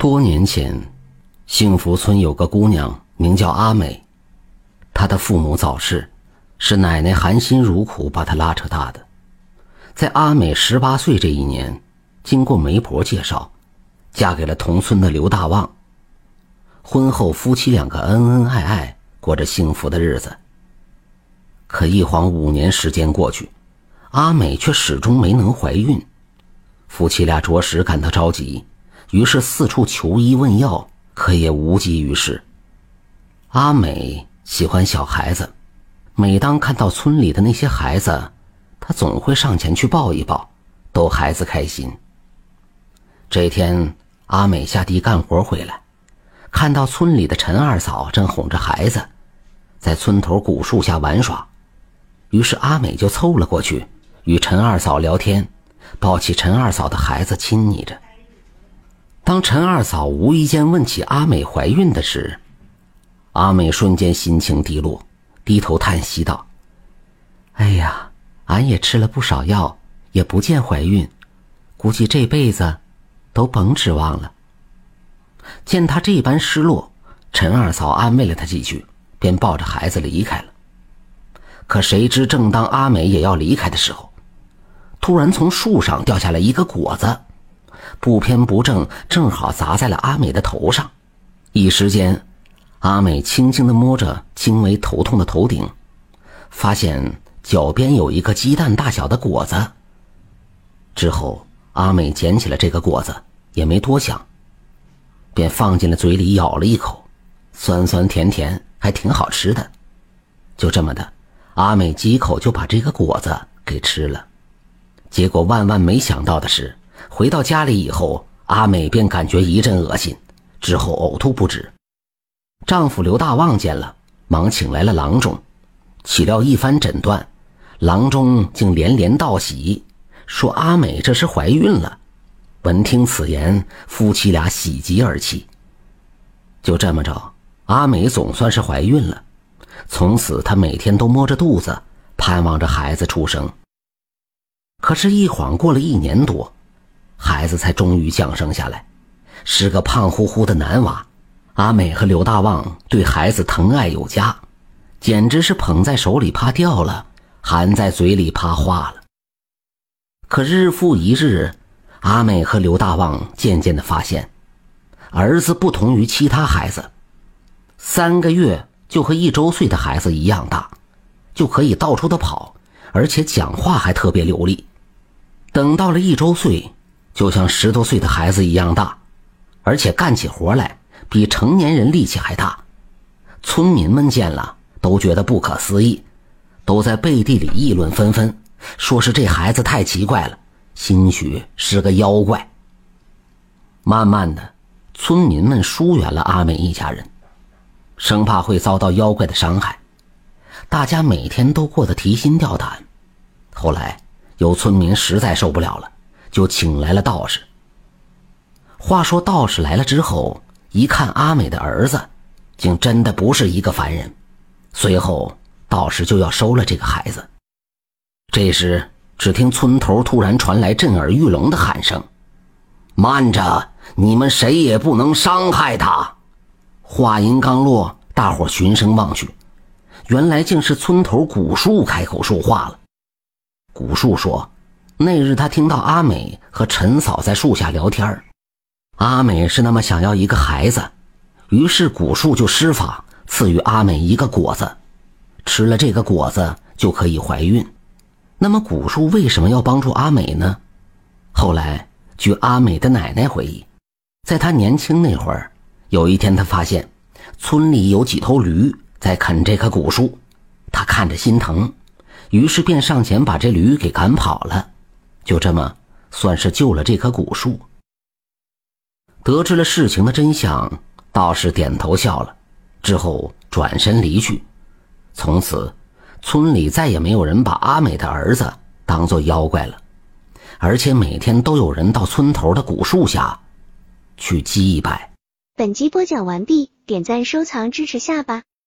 多年前，幸福村有个姑娘名叫阿美，她的父母早逝，是奶奶含辛茹苦把她拉扯大的。在阿美十八岁这一年，经过媒婆介绍，嫁给了同村的刘大旺。婚后，夫妻两个恩恩爱爱，过着幸福的日子。可一晃五年时间过去，阿美却始终没能怀孕，夫妻俩着实感到着急，于是四处求医问药，可也无济于事。阿美喜欢小孩子，每当看到村里的那些孩子，她总会上前去抱一抱，逗孩子开心。这天，阿美下地干活回来，看到村里的陈二嫂正哄着孩子，在村头古树下玩耍。于是阿美就凑了过去，与陈二嫂聊天，抱起陈二嫂的孩子亲昵着。当陈二嫂无意间问起阿美怀孕的事，阿美瞬间心情低落，低头叹息道：“哎呀，俺也吃了不少药，也不见怀孕，估计这辈子都甭指望了。”见她这般失落，陈二嫂安慰了她几句，便抱着孩子离开了。可谁知，正当阿美也要离开的时候，突然从树上掉下来一个果子，不偏不正，正好砸在了阿美的头上。一时间，阿美轻轻地摸着轻微头痛的头顶，发现脚边有一个鸡蛋大小的果子。之后，阿美捡起了这个果子，也没多想，便放进了嘴里咬了一口，酸酸甜甜，还挺好吃的。就这么的。阿美几口就把这个果子给吃了，结果万万没想到的是，回到家里以后，阿美便感觉一阵恶心，之后呕吐不止。丈夫刘大旺见了，忙请来了郎中，岂料一番诊断，郎中竟连连道喜，说阿美这是怀孕了。闻听此言，夫妻俩喜极而泣。就这么着，阿美总算是怀孕了。从此，她每天都摸着肚子，盼望着孩子出生。可是，一晃过了一年多，孩子才终于降生下来，是个胖乎乎的男娃。阿美和刘大旺对孩子疼爱有加，简直是捧在手里怕掉了，含在嘴里怕化了。可日复一日，阿美和刘大旺渐渐的发现，儿子不同于其他孩子，三个月。就和一周岁的孩子一样大，就可以到处的跑，而且讲话还特别流利。等到了一周岁，就像十多岁的孩子一样大，而且干起活来比成年人力气还大。村民们见了都觉得不可思议，都在背地里议论纷纷，说是这孩子太奇怪了，兴许是个妖怪。慢慢的，村民们疏远了阿美一家人。生怕会遭到妖怪的伤害，大家每天都过得提心吊胆。后来有村民实在受不了了，就请来了道士。话说道士来了之后，一看阿美的儿子，竟真的不是一个凡人。随后道士就要收了这个孩子。这时，只听村头突然传来震耳欲聋的喊声：“慢着，你们谁也不能伤害他！”话音刚落，大伙循声望去，原来竟是村头古树开口说话了。古树说：“那日他听到阿美和陈嫂在树下聊天，阿美是那么想要一个孩子，于是古树就施法赐予阿美一个果子，吃了这个果子就可以怀孕。那么古树为什么要帮助阿美呢？后来据阿美的奶奶回忆，在她年轻那会儿。有一天，她发现村里有几头驴在啃这棵古树，她看着心疼，于是便上前把这驴给赶跑了，就这么算是救了这棵古树。得知了事情的真相，道士点头笑了，之后转身离去。从此，村里再也没有人把阿美的儿子当做妖怪了，而且每天都有人到村头的古树下去祭拜。本集播讲完毕，点赞收藏支持下吧。